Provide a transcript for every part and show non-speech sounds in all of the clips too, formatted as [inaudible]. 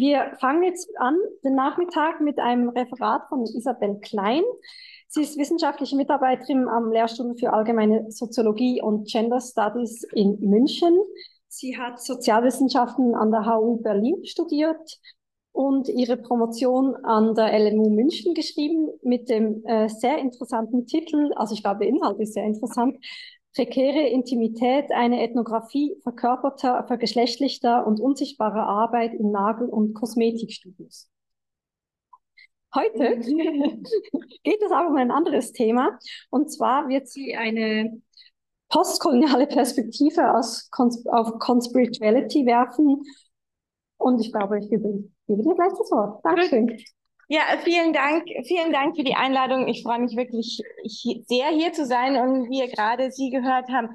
wir fangen jetzt an, den Nachmittag, mit einem Referat von Isabel Klein. Sie ist wissenschaftliche Mitarbeiterin am Lehrstuhl für allgemeine Soziologie und Gender Studies in München. Sie hat Sozialwissenschaften an der HU Berlin studiert und ihre Promotion an der LMU München geschrieben mit dem äh, sehr interessanten Titel, also ich glaube, der Inhalt ist sehr interessant, Prekäre Intimität, eine Ethnographie verkörperter, vergeschlechtlichter und unsichtbarer Arbeit in Nagel- und Kosmetikstudios. Heute [laughs] geht es aber um ein anderes Thema. Und zwar wird sie eine postkoloniale Perspektive aus, auf Conspirituality werfen. Und ich glaube, ich gebe, gebe dir gleich das Wort. Dankeschön. Ja, vielen Dank, vielen Dank für die Einladung. Ich freue mich wirklich sehr, hier zu sein. Und wie ihr gerade Sie gehört haben,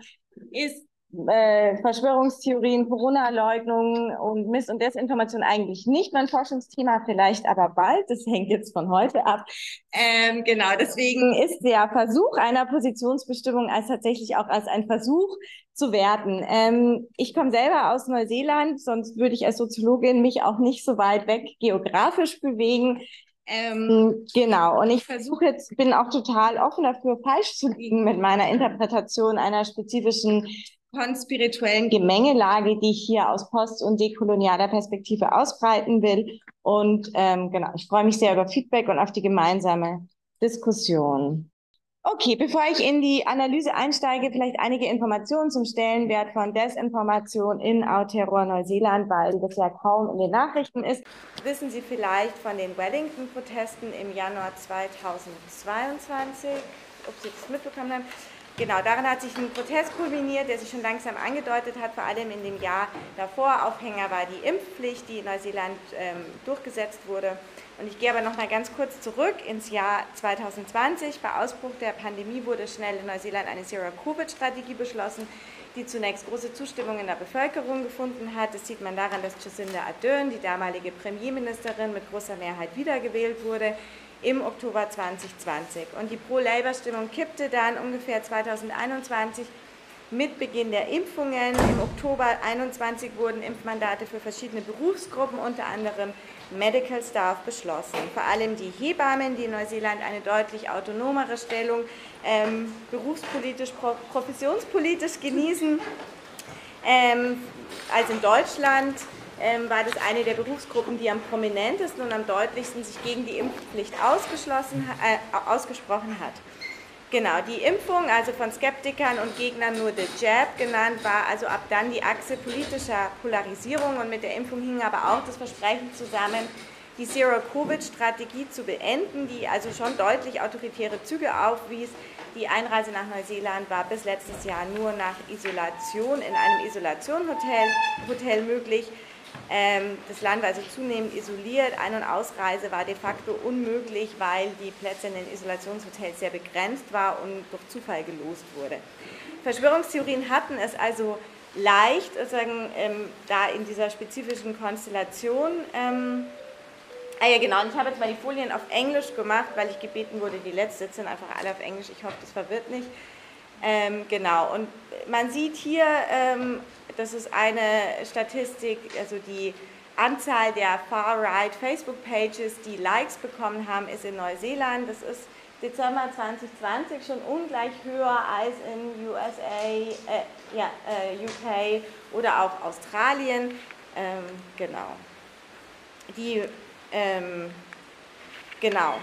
ist äh, Verschwörungstheorien, Corona-Leugnung und Miss- und Desinformation eigentlich nicht mein Forschungsthema, vielleicht aber bald. Das hängt jetzt von heute ab. Ähm, genau, deswegen ist der Versuch einer Positionsbestimmung als tatsächlich auch als ein Versuch zu werten. Ähm, ich komme selber aus Neuseeland, sonst würde ich als Soziologin mich auch nicht so weit weg geografisch bewegen. Ähm, genau, und ich versuche jetzt, bin auch total offen dafür, falsch zu liegen mit meiner Interpretation einer spezifischen konspirituellen Gemengelage, die ich hier aus post- und dekolonialer Perspektive ausbreiten will. Und ähm, genau, ich freue mich sehr über Feedback und auf die gemeinsame Diskussion. Okay, bevor ich in die Analyse einsteige, vielleicht einige Informationen zum Stellenwert von Desinformation in Aotearoa Neuseeland, weil das ja kaum in den Nachrichten ist. Wissen Sie vielleicht von den Wellington-Protesten im Januar 2022, ob Sie das mitbekommen haben? Genau, daran hat sich ein Protest kulminiert, der sich schon langsam angedeutet hat, vor allem in dem Jahr davor. Aufhänger war die Impfpflicht, die in Neuseeland ähm, durchgesetzt wurde. Und ich gehe aber noch mal ganz kurz zurück ins Jahr 2020. Bei Ausbruch der Pandemie wurde schnell in Neuseeland eine Zero-Covid-Strategie beschlossen, die zunächst große Zustimmung in der Bevölkerung gefunden hat. Das sieht man daran, dass Jacinda Ardern, die damalige Premierministerin, mit großer Mehrheit wiedergewählt wurde im Oktober 2020. Und die Pro-Labour-Stimmung kippte dann ungefähr 2021 mit Beginn der Impfungen. Im Oktober 2021 wurden Impfmandate für verschiedene Berufsgruppen, unter anderem Medical Staff beschlossen. Vor allem die Hebammen, die in Neuseeland eine deutlich autonomere Stellung ähm, berufspolitisch, professionspolitisch genießen ähm, als in Deutschland, ähm, war das eine der Berufsgruppen, die am prominentesten und am deutlichsten sich gegen die Impfpflicht ausgeschlossen, äh, ausgesprochen hat. Genau, die Impfung, also von Skeptikern und Gegnern nur The Jab genannt, war also ab dann die Achse politischer Polarisierung und mit der Impfung hing aber auch das Versprechen zusammen, die Zero-Covid-Strategie zu beenden, die also schon deutlich autoritäre Züge aufwies. Die Einreise nach Neuseeland war bis letztes Jahr nur nach Isolation in einem Isolationhotel Hotel möglich. Ähm, das Land war also zunehmend isoliert. Ein- und Ausreise war de facto unmöglich, weil die Plätze in den Isolationshotels sehr begrenzt war und durch Zufall gelost wurde. Verschwörungstheorien hatten es also leicht, sozusagen ähm, da in dieser spezifischen Konstellation. Ähm, ah ja, genau, und ich habe jetzt mal die Folien auf Englisch gemacht, weil ich gebeten wurde, die letzte sind einfach alle auf Englisch. Ich hoffe, das verwirrt nicht. Ähm, genau, und man sieht hier ähm, das ist eine Statistik, also die Anzahl der Far-Right Facebook-Pages, die Likes bekommen haben, ist in Neuseeland. Das ist Dezember 2020 schon ungleich höher als in USA, äh, ja, äh, UK oder auch Australien. Ähm, genau. Die, ähm, genau.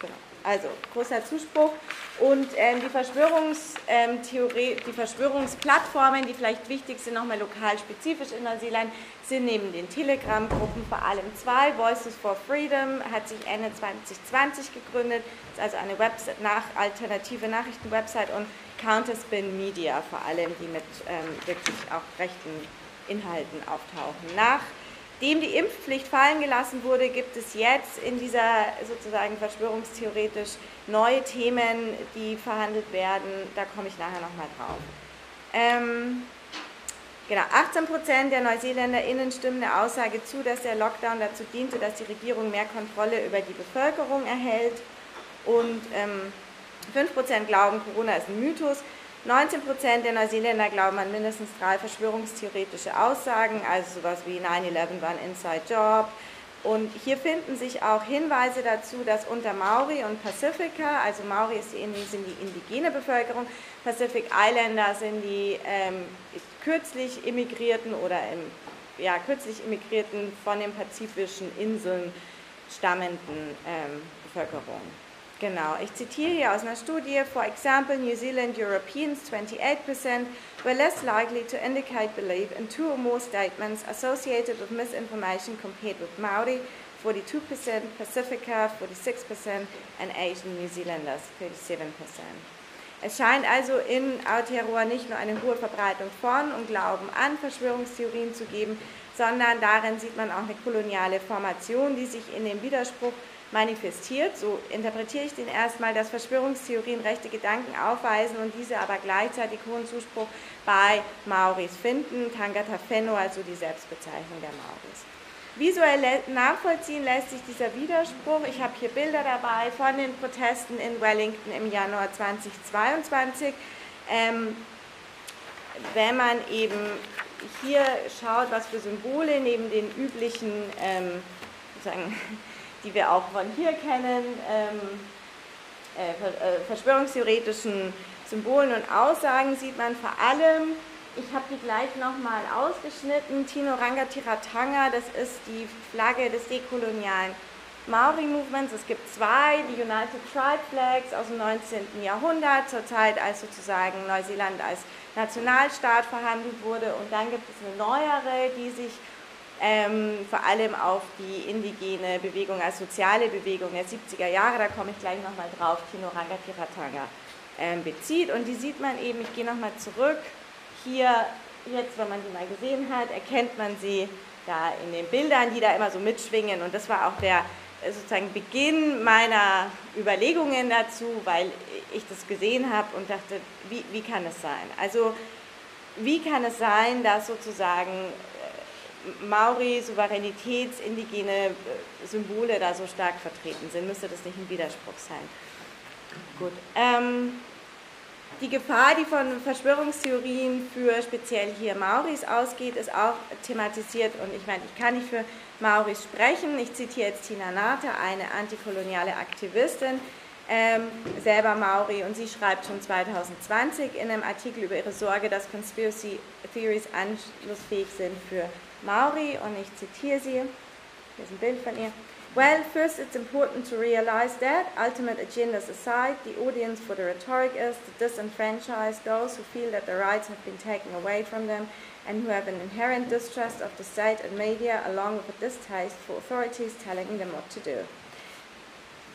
genau. Also großer Zuspruch. Und ähm, die, Verschwörungstheorie, ähm, die Verschwörungsplattformen, die vielleicht wichtig sind, nochmal lokal spezifisch in Neuseeland, sind neben den Telegram-Gruppen vor allem zwei. Voices for Freedom hat sich Ende 2020 gegründet, ist also eine Website, nach, alternative Nachrichten-Website und Counterspin Media vor allem, die mit ähm, wirklich auch rechten Inhalten auftauchen. Nach dem die Impfpflicht fallen gelassen wurde, gibt es jetzt in dieser sozusagen verschwörungstheoretisch neue Themen, die verhandelt werden. Da komme ich nachher nochmal drauf. Ähm, genau, 18 Prozent der NeuseeländerInnen stimmen der Aussage zu, dass der Lockdown dazu diente, dass die Regierung mehr Kontrolle über die Bevölkerung erhält. Und ähm, 5 Prozent glauben, Corona ist ein Mythos. 19 Prozent der Neuseeländer glauben an mindestens drei verschwörungstheoretische Aussagen, also sowas wie 9-11 war ein Inside Job. Und hier finden sich auch Hinweise dazu, dass unter Maori und Pacifica, also Maori sind die indigene Bevölkerung, Pacific Islander sind die ähm, kürzlich immigrierten oder im, ja, kürzlich immigrierten von den pazifischen Inseln stammenden ähm, Bevölkerung. Genau, ich zitiere hier aus einer Studie, for example, New Zealand Europeans 28% were less likely to indicate belief in two or more statements associated with misinformation compared with Maori, 42%, Pacifica 46% and Asian New Zealanders 37%. Es scheint also in Aotearoa nicht nur eine hohe Verbreitung von und Glauben an Verschwörungstheorien zu geben, sondern darin sieht man auch eine koloniale Formation, die sich in dem Widerspruch manifestiert. So interpretiere ich den erstmal, dass Verschwörungstheorien rechte Gedanken aufweisen und diese aber gleichzeitig hohen Zuspruch bei Maoris finden. Tangata Fenno, also die Selbstbezeichnung der Maoris. Visuell nachvollziehen lässt sich dieser Widerspruch. Ich habe hier Bilder dabei von den Protesten in Wellington im Januar 2022. Ähm, wenn man eben hier schaut, was für Symbole neben den üblichen ähm, sozusagen die wir auch von hier kennen, ähm, äh, äh, verschwörungstheoretischen Symbolen und Aussagen sieht man vor allem, ich habe die gleich nochmal ausgeschnitten, Tino Ranga Tiratanga, das ist die Flagge des dekolonialen Maori-Movements. Es gibt zwei, die United Tribe Flags aus dem 19. Jahrhundert, zur Zeit, als sozusagen Neuseeland als Nationalstaat verhandelt wurde. Und dann gibt es eine neuere, die sich ähm, vor allem auf die indigene Bewegung als soziale Bewegung der 70er Jahre, da komme ich gleich nochmal drauf, Tinoranga Tiratanga ähm, bezieht. Und die sieht man eben, ich gehe nochmal zurück, hier, jetzt, wenn man sie mal gesehen hat, erkennt man sie da in den Bildern, die da immer so mitschwingen. Und das war auch der äh, sozusagen Beginn meiner Überlegungen dazu, weil ich das gesehen habe und dachte, wie, wie kann es sein? Also wie kann es sein, dass sozusagen Maori, Souveränitäts, indigene äh, Symbole da so stark vertreten sind. Müsste das nicht ein Widerspruch sein? Gut. Ähm, die Gefahr, die von Verschwörungstheorien für speziell hier Maoris ausgeht, ist auch thematisiert. Und ich meine, ich kann nicht für Maoris sprechen. Ich zitiere jetzt Tina Nate, eine antikoloniale Aktivistin, ähm, selber Maori, und sie schreibt schon 2020 in einem Artikel über ihre Sorge, dass Conspiracy Theories anschlussfähig sind für Maori und ich zitiere sie. Hier ist ein Bild von ihr. Well, first it's important to realize that, ultimate agendas aside, the audience for the rhetoric is to disenfranchise those who feel that their rights have been taken away from them and who have an inherent distrust of the state and media, along with a distaste for authorities telling them what to do.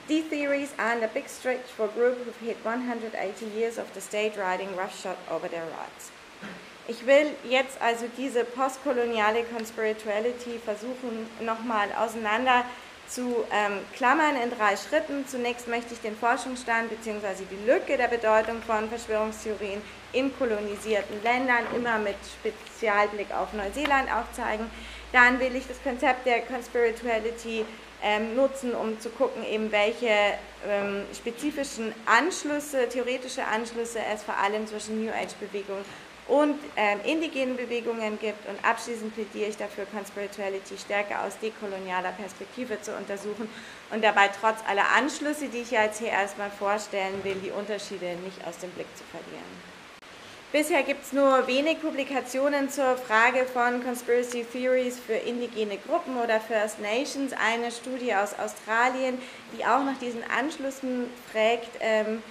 These theories are a big stretch for a group who've had 180 years of the state riding roughshod over their rights. Ich will jetzt also diese postkoloniale Conspirituality versuchen nochmal auseinander zu ähm, klammern in drei Schritten. Zunächst möchte ich den Forschungsstand bzw. die Lücke der Bedeutung von Verschwörungstheorien in kolonisierten Ländern immer mit Spezialblick auf Neuseeland aufzeigen. Dann will ich das Konzept der Conspirituality ähm, nutzen, um zu gucken, eben welche ähm, spezifischen Anschlüsse, theoretische Anschlüsse es vor allem zwischen New Age-Bewegungen und ähm, indigenen Bewegungen gibt. Und abschließend plädiere ich dafür, Conspirituality stärker aus dekolonialer Perspektive zu untersuchen und dabei trotz aller Anschlüsse, die ich jetzt hier erstmal vorstellen will, die Unterschiede nicht aus dem Blick zu verlieren. Bisher gibt es nur wenig Publikationen zur Frage von Conspiracy Theories für indigene Gruppen oder First Nations. Eine Studie aus Australien, die auch nach diesen Anschlüssen fragt, ähm,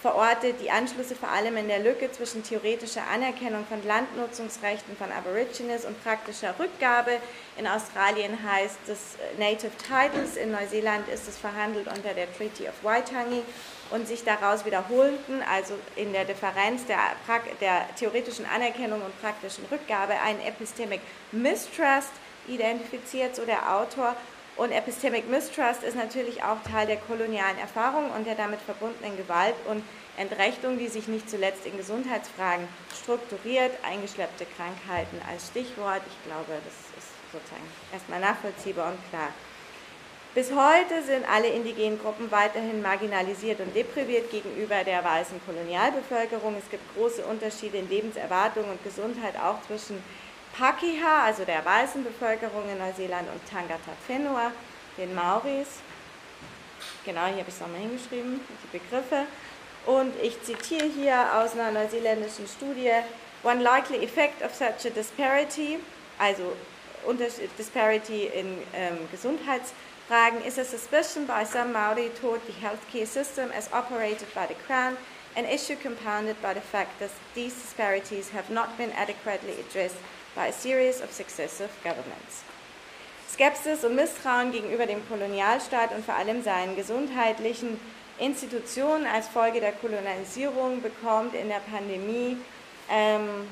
verortet die Anschlüsse vor allem in der Lücke zwischen theoretischer Anerkennung von Landnutzungsrechten von Aborigines und praktischer Rückgabe. In Australien heißt es Native Titles, in Neuseeland ist es verhandelt unter der Treaty of Waitangi und sich daraus wiederholten, also in der Differenz der, der theoretischen Anerkennung und praktischen Rückgabe, ein Epistemic Mistrust identifiziert, so der Autor, und Epistemic Mistrust ist natürlich auch Teil der kolonialen Erfahrung und der damit verbundenen Gewalt und Entrechtung, die sich nicht zuletzt in Gesundheitsfragen strukturiert, eingeschleppte Krankheiten als Stichwort. Ich glaube, das ist sozusagen erstmal nachvollziehbar und klar. Bis heute sind alle indigenen Gruppen weiterhin marginalisiert und depriviert gegenüber der weißen Kolonialbevölkerung. Es gibt große Unterschiede in Lebenserwartung und Gesundheit auch zwischen Pakeha, also der weißen Bevölkerung in Neuseeland, und Tangata Whenua, den Maoris. Genau, hier habe ich es nochmal hingeschrieben, die Begriffe. Und ich zitiere hier aus einer neuseeländischen Studie, One likely effect of such a disparity, also Disparity in ähm, Gesundheitsfragen, is a suspicion by some Maori toward the healthcare system as operated by the Crown, an issue compounded by the fact that these disparities have not been adequately addressed by a series of successive governments. Skepsis und Misstrauen gegenüber dem Kolonialstaat und vor allem seinen gesundheitlichen Institutionen als Folge der Kolonialisierung bekommt in der Pandemie ähm,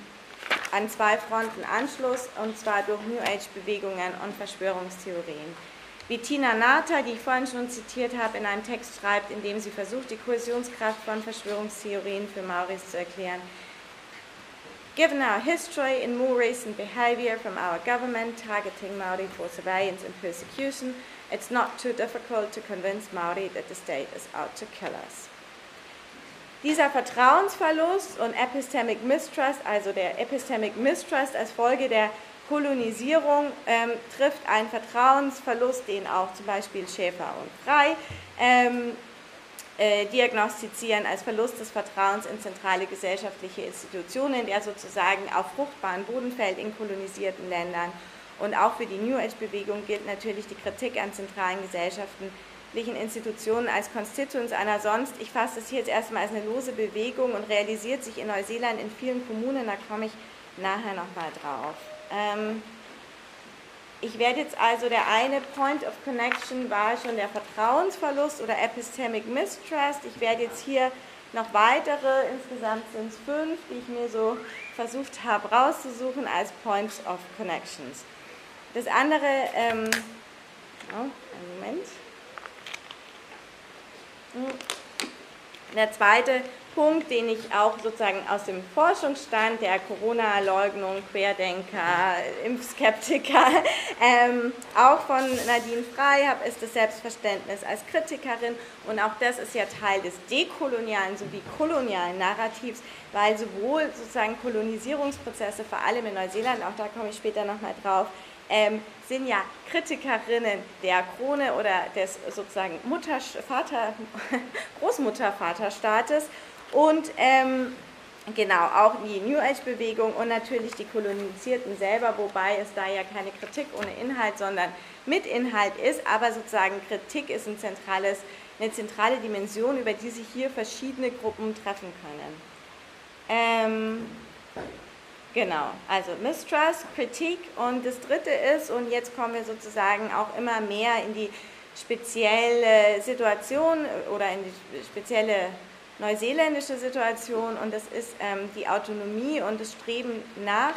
an zwei Fronten Anschluss, und zwar durch New Age-Bewegungen und Verschwörungstheorien. Wie Tina Nata, die ich vorhin schon zitiert habe, in einem Text schreibt, in dem sie versucht, die Kohäsionskraft von Verschwörungstheorien für Maoris zu erklären, Given our history in more recent behavior from our government targeting Maori for surveillance and persecution, it's not too difficult to convince Maori that the state is out to kill us. Dieser Vertrauensverlust und Epistemic Mistrust, also der Epistemic Mistrust als Folge der Kolonisierung, ähm, trifft einen Vertrauensverlust, den auch zum Beispiel Schäfer und Frei ähm, äh, diagnostizieren als Verlust des Vertrauens in zentrale gesellschaftliche Institutionen, der sozusagen auf fruchtbaren Boden fällt in kolonisierten Ländern. Und auch für die New Age-Bewegung gilt natürlich die Kritik an zentralen gesellschaftlichen Institutionen als Constituents einer sonst, ich fasse das hier jetzt erstmal als eine lose Bewegung und realisiert sich in Neuseeland in vielen Kommunen, da komme ich nachher nochmal drauf. Ähm, ich werde jetzt also, der eine Point of Connection war schon der Vertrauensverlust oder Epistemic Mistrust. Ich werde jetzt hier noch weitere, insgesamt sind es fünf, die ich mir so versucht habe rauszusuchen als Points of Connections. Das andere, ähm, oh, einen Moment. Hm. Der zweite Punkt, den ich auch sozusagen aus dem Forschungsstand der Corona-Leugnung, Querdenker, Impfskeptiker, [laughs] ähm, auch von Nadine Frey habe, ist das Selbstverständnis als Kritikerin. Und auch das ist ja Teil des dekolonialen sowie kolonialen Narrativs, weil sowohl sozusagen Kolonisierungsprozesse, vor allem in Neuseeland, auch da komme ich später nochmal drauf, ähm, sind ja Kritikerinnen der Krone oder des sozusagen Mutter, Vater, [laughs] Großmutter-Vaterstaates und ähm, genau auch die New Age-Bewegung und natürlich die Kolonisierten selber, wobei es da ja keine Kritik ohne Inhalt, sondern mit Inhalt ist, aber sozusagen Kritik ist ein zentrales, eine zentrale Dimension, über die sich hier verschiedene Gruppen treffen können. Ähm, genau, also Mistrust, Kritik und das dritte ist, und jetzt kommen wir sozusagen auch immer mehr in die spezielle Situation oder in die spezielle neuseeländische Situation und das ist ähm, die Autonomie und das Streben nach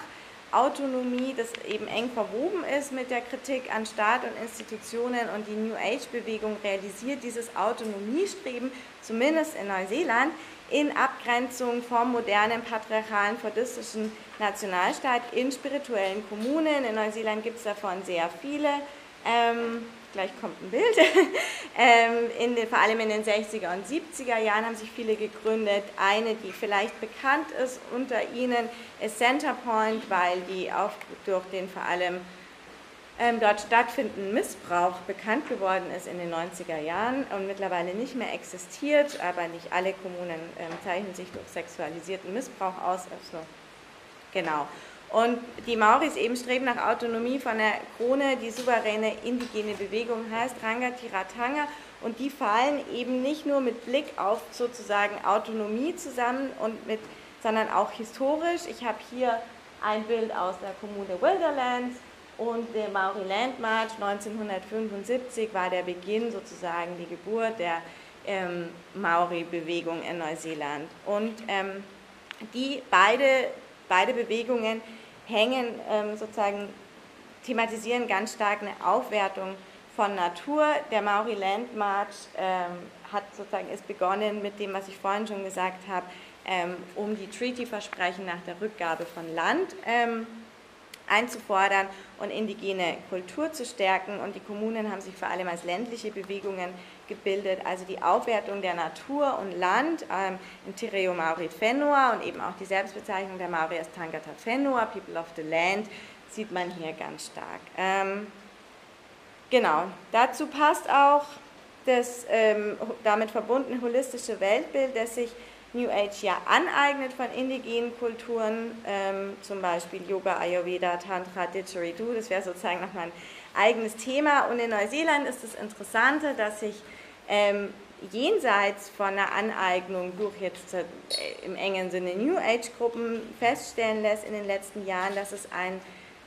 Autonomie, das eben eng verwoben ist mit der Kritik an Staat und Institutionen und die New Age-Bewegung realisiert dieses Autonomiestreben, zumindest in Neuseeland, in Abgrenzung vom modernen patriarchalen fordistischen Nationalstaat in spirituellen Kommunen. In Neuseeland gibt es davon sehr viele. Ähm, gleich kommt ein Bild. [laughs] ähm, in den, vor allem in den 60er und 70er Jahren haben sich viele gegründet. Eine, die vielleicht bekannt ist unter ihnen, ist Centerpoint, weil die auch durch den vor allem ähm, dort stattfindenden Missbrauch bekannt geworden ist in den 90er Jahren und mittlerweile nicht mehr existiert, aber nicht alle Kommunen ähm, zeichnen sich durch sexualisierten Missbrauch aus. Also, genau. Und die Maoris eben streben nach Autonomie von der Krone, die souveräne indigene Bewegung heißt Rangatiratanga. Und die fallen eben nicht nur mit Blick auf sozusagen Autonomie zusammen, und mit, sondern auch historisch. Ich habe hier ein Bild aus der Kommune Wilderlands und der Maori Land March 1975 war der Beginn sozusagen die Geburt der ähm, Maori-Bewegung in Neuseeland. Und ähm, die beide, beide Bewegungen hängen ähm, sozusagen, thematisieren ganz stark eine Aufwertung von Natur. Der Maori Land March ähm, hat sozusagen ist begonnen mit dem, was ich vorhin schon gesagt habe, ähm, um die Treaty-Versprechen nach der Rückgabe von Land einzufordern und indigene Kultur zu stärken. Und die Kommunen haben sich vor allem als ländliche Bewegungen gebildet, also die Aufwertung der Natur und Land ähm, in Tireo Maori Fenua und eben auch die Selbstbezeichnung der Maori als Tangata Fenua, People of the Land, sieht man hier ganz stark. Ähm, genau, dazu passt auch das ähm, damit verbundene holistische Weltbild, das sich New Age ja aneignet von indigenen Kulturen, ähm, zum Beispiel Yoga, Ayurveda, Tantra, Didgeridoo, das wäre sozusagen nochmal ein eigenes Thema. Und in Neuseeland ist das Interessante, dass sich ähm, jenseits von einer Aneignung durch jetzt äh, im engen Sinne New Age-Gruppen feststellen lässt in den letzten Jahren, dass es ein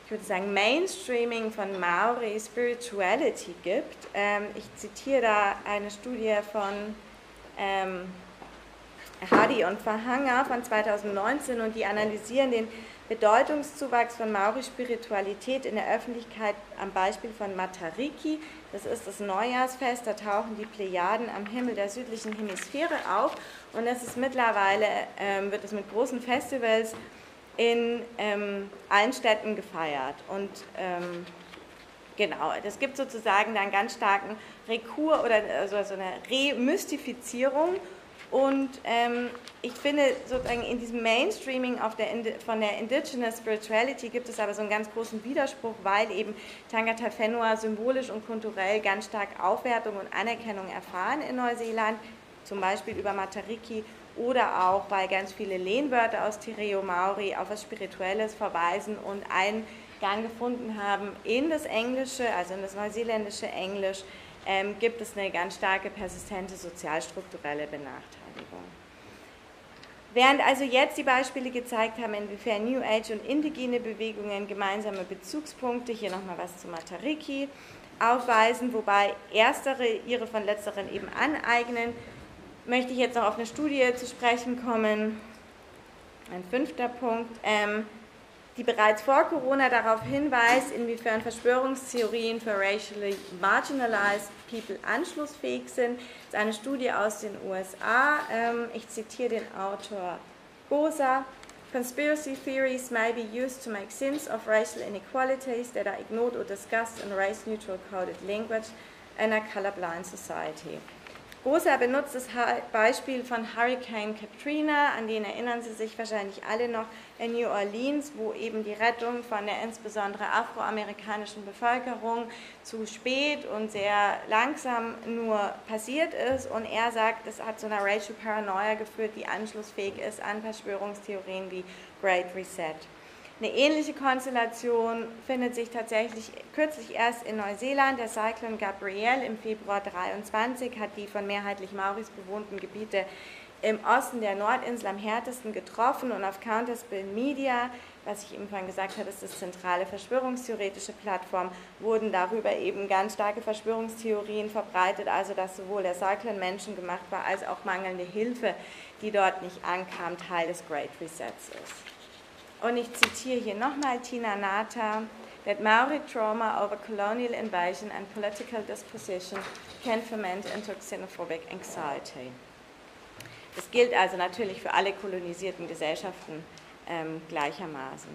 ich würde sagen, Mainstreaming von Maori Spirituality gibt. Ähm, ich zitiere da eine Studie von ähm, Hadi und Verhanger von 2019 und die analysieren den Bedeutungszuwachs von Maori-Spiritualität in der Öffentlichkeit am Beispiel von Matariki. Das ist das Neujahrsfest, da tauchen die Plejaden am Himmel der südlichen Hemisphäre auf und es ist mittlerweile, ähm, wird es mit großen Festivals in ähm, allen Städten gefeiert. Und ähm, genau, das gibt sozusagen einen ganz starken Rekur oder also so eine Remystifizierung. Und ähm, ich finde, sozusagen in diesem Mainstreaming der, von der Indigenous Spirituality gibt es aber so einen ganz großen Widerspruch, weil eben Tangata Whenua symbolisch und kulturell ganz stark Aufwertung und Anerkennung erfahren in Neuseeland, zum Beispiel über Matariki oder auch, weil ganz viele Lehnwörter aus Tireo Maori auf was Spirituelles verweisen und Eingang gefunden haben in das Englische, also in das neuseeländische Englisch, ähm, gibt es eine ganz starke persistente sozialstrukturelle Benachteiligung. Während also jetzt die Beispiele gezeigt haben, inwiefern New Age und indigene Bewegungen gemeinsame Bezugspunkte, hier nochmal was zu Matariki, aufweisen, wobei erstere ihre von letzteren eben aneignen, möchte ich jetzt noch auf eine Studie zu sprechen kommen. Ein fünfter Punkt, ähm, die bereits vor Corona darauf hinweist, inwiefern Verschwörungstheorien für racially marginalized people anschlussfähig sind. Das ist eine Studie aus den USA. Ähm, ich zitiere den Autor Gosa. Conspiracy theories may be used to make sense of racial inequalities that are ignored or discussed in race-neutral coded language in a colorblind society. Rosa benutzt das Beispiel von Hurricane Katrina, an den erinnern Sie sich wahrscheinlich alle noch, in New Orleans, wo eben die Rettung von der insbesondere afroamerikanischen Bevölkerung zu spät und sehr langsam nur passiert ist. Und er sagt, das hat zu einer Racial Paranoia geführt, die anschlussfähig ist an Verschwörungstheorien wie Great Reset. Eine ähnliche Konstellation findet sich tatsächlich kürzlich erst in Neuseeland. Der Cyclone Gabrielle im Februar 23 hat die von mehrheitlich Mauris bewohnten Gebiete im Osten der Nordinsel am härtesten getroffen und auf Counterspell Media, was ich eben vorhin gesagt habe, ist das zentrale verschwörungstheoretische Plattform, wurden darüber eben ganz starke Verschwörungstheorien verbreitet, also dass sowohl der Cyclone menschengemacht war, als auch mangelnde Hilfe, die dort nicht ankam, Teil des Great Resets ist. Und ich zitiere hier nochmal Tina Nata, that Maori trauma over colonial invasion and political disposition can ferment into xenophobic anxiety. Das gilt also natürlich für alle kolonisierten Gesellschaften ähm, gleichermaßen.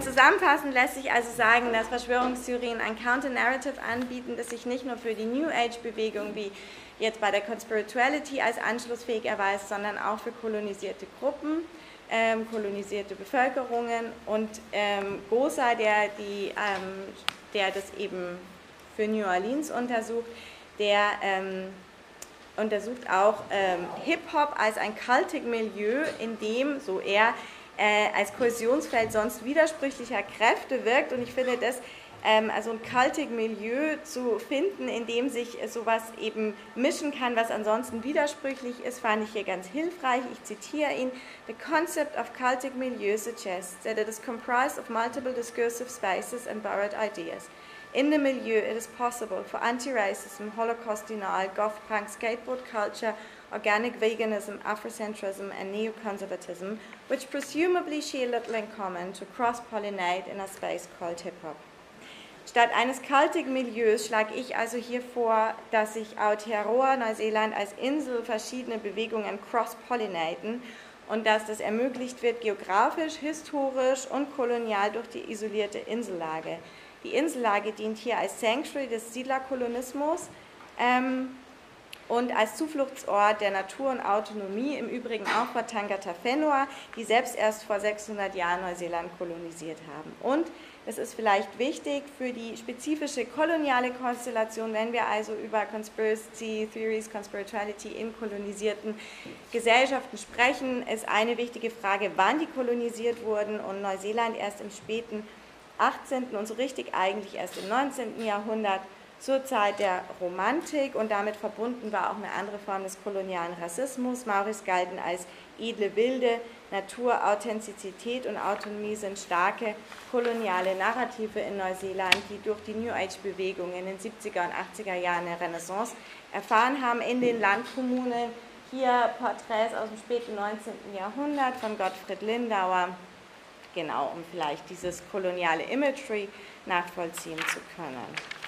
Zusammenfassend lässt sich also sagen, dass Verschwörungstheorien ein Counter-Narrative anbieten, das sich nicht nur für die New Age-Bewegung wie jetzt bei der Conspirituality als anschlussfähig erweist, sondern auch für kolonisierte Gruppen ähm, kolonisierte Bevölkerungen und ähm, Gosa, der, die, ähm, der das eben für New Orleans untersucht, der ähm, untersucht auch ähm, Hip-Hop als ein cultic Milieu, in dem, so er, äh, als Kohäsionsfeld sonst widersprüchlicher Kräfte wirkt. Und ich finde das also ein kaltig Milieu zu finden, in dem sich sowas eben mischen kann, was ansonsten widersprüchlich ist, fand ich hier ganz hilfreich. Ich zitiere ihn. The concept of cultic milieu suggests that it is comprised of multiple discursive spaces and borrowed ideas. In the milieu, it is possible for anti-racism, Holocaust denial, goth punk, skateboard culture, organic veganism, Afrocentrism, and neoconservatism, which presumably share little in common, to cross-pollinate in a space called hip-hop. Statt eines kaltigen Milieus schlage ich also hier vor, dass sich Aotearoa Neuseeland als Insel verschiedene Bewegungen cross-pollinaten und dass das ermöglicht wird geografisch, historisch und kolonial durch die isolierte Insellage. Die Insellage dient hier als Sanctuary des Siedlerkolonismus ähm, und als Zufluchtsort der Natur und Autonomie, im Übrigen auch vor Tangata Whenua, die selbst erst vor 600 Jahren Neuseeland kolonisiert haben. Und es ist vielleicht wichtig für die spezifische koloniale Konstellation, wenn wir also über Conspiracy Theories, Conspirituality in kolonisierten Gesellschaften sprechen, ist eine wichtige Frage, wann die kolonisiert wurden und Neuseeland erst im späten 18. und so richtig eigentlich erst im 19. Jahrhundert zur Zeit der Romantik und damit verbunden war auch eine andere Form des kolonialen Rassismus. Maoris galten als edle Wilde, Natur, Authentizität und Autonomie sind starke koloniale Narrative in Neuseeland, die durch die New Age-Bewegung in den 70er und 80er Jahren der Renaissance erfahren haben in den Landkommunen. Hier Porträts aus dem späten 19. Jahrhundert von Gottfried Lindauer, genau, um vielleicht dieses koloniale Imagery nachvollziehen zu können.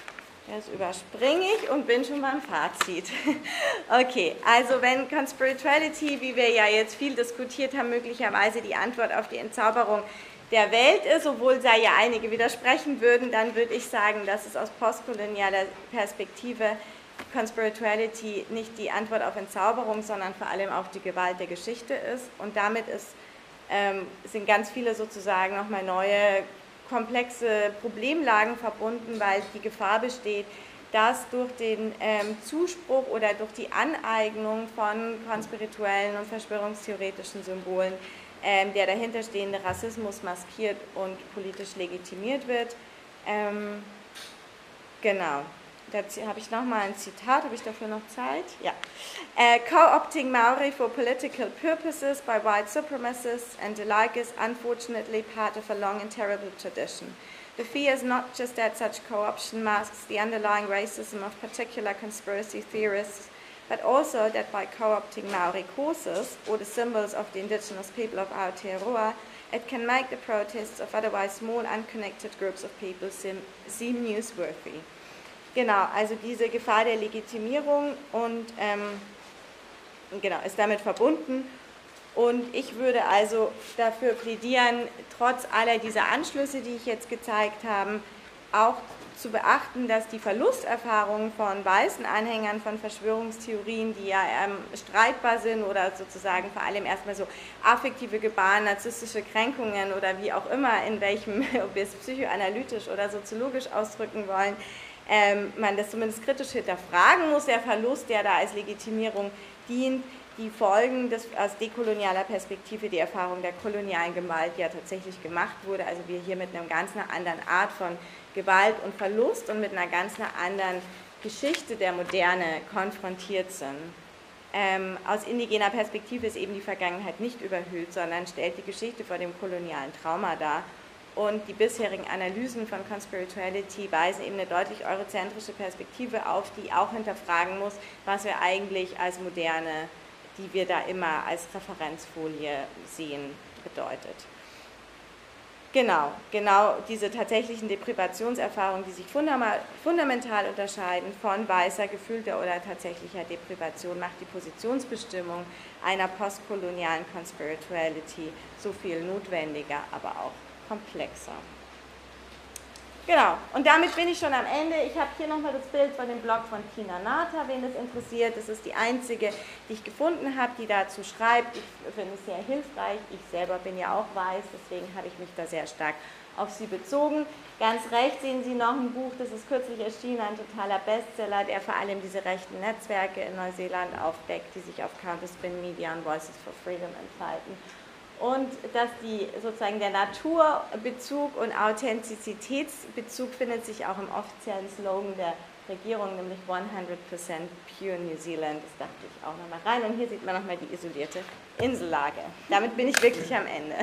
Das überspringe ich und bin schon beim Fazit. [laughs] Okay, also wenn Conspirituality, wie wir ja jetzt viel diskutiert haben, möglicherweise die Antwort auf die Entzauberung der Welt ist, obwohl sei ja einige widersprechen würden, dann würde ich sagen, dass es aus postkolonialer Perspektive Conspirituality nicht die Antwort auf Entzauberung, sondern vor allem auf die Gewalt der Geschichte ist. Und damit ist, ähm, sind ganz viele sozusagen nochmal neue komplexe Problemlagen verbunden, weil die Gefahr besteht, dass durch den ähm, Zuspruch oder durch die Aneignung von konspirituellen und verschwörungstheoretischen Symbolen ähm, der dahinterstehende Rassismus maskiert und politisch legitimiert wird. Ähm, genau. Dazu habe ich nochmal ein Zitat, habe ich dafür noch Zeit? Ja. Uh, Co-opting Maori for political purposes by white supremacists and the like is unfortunately part of a long and terrible tradition. The fear is not just that such co-option masks the underlying racism of particular conspiracy theorists, but also that by co-opting Maori causes, or the symbols of the indigenous people of Aotearoa, it can make the protests of otherwise small, unconnected groups of people seem, seem newsworthy. Genau, also diese Gefahr der Legitimierung und ähm, genau, ist damit verbunden. Und ich würde also dafür plädieren, trotz aller dieser Anschlüsse, die ich jetzt gezeigt habe, auch zu beachten, dass die Verlusterfahrungen von weißen Anhängern von Verschwörungstheorien, die ja ähm, streitbar sind oder sozusagen vor allem erstmal so affektive Gebaren, narzisstische Kränkungen oder wie auch immer, in welchem, [laughs] ob wir es psychoanalytisch oder soziologisch ausdrücken wollen, ähm, man das zumindest kritisch hinterfragen muss, der Verlust, der da als Legitimierung dient, die Folgen des, aus dekolonialer Perspektive, die Erfahrung der kolonialen Gewalt ja tatsächlich gemacht wurde, also wir hier mit einer ganz anderen Art von Gewalt und Verlust und mit einer ganz anderen Geschichte der Moderne konfrontiert sind. Ähm, aus indigener Perspektive ist eben die Vergangenheit nicht überhöht, sondern stellt die Geschichte vor dem kolonialen Trauma dar und die bisherigen Analysen von Conspirituality weisen eben eine deutlich eurozentrische Perspektive auf, die auch hinterfragen muss, was wir eigentlich als Moderne, die wir da immer als Referenzfolie sehen, bedeutet. Genau, genau diese tatsächlichen Deprivationserfahrungen, die sich fundamental unterscheiden von weißer, gefühlter oder tatsächlicher Deprivation, macht die Positionsbestimmung einer postkolonialen Conspirituality so viel notwendiger, aber auch komplexer. Genau, und damit bin ich schon am Ende. Ich habe hier nochmal das Bild von dem Blog von Tina Nata, wen das interessiert. Das ist die einzige, die ich gefunden habe, die dazu schreibt. Ich finde es sehr hilfreich. Ich selber bin ja auch weiß, deswegen habe ich mich da sehr stark auf sie bezogen. Ganz rechts sehen Sie noch ein Buch, das ist kürzlich erschienen, ein totaler Bestseller, der vor allem diese rechten Netzwerke in Neuseeland aufdeckt, die sich auf Counterspin Media und Voices for Freedom entfalten und dass die sozusagen der Naturbezug und Authentizitätsbezug findet sich auch im offiziellen Slogan der Regierung, nämlich 100% Pure New Zealand. Das dachte ich auch nochmal rein. Und hier sieht man nochmal die isolierte Insellage. Damit bin ich wirklich am Ende.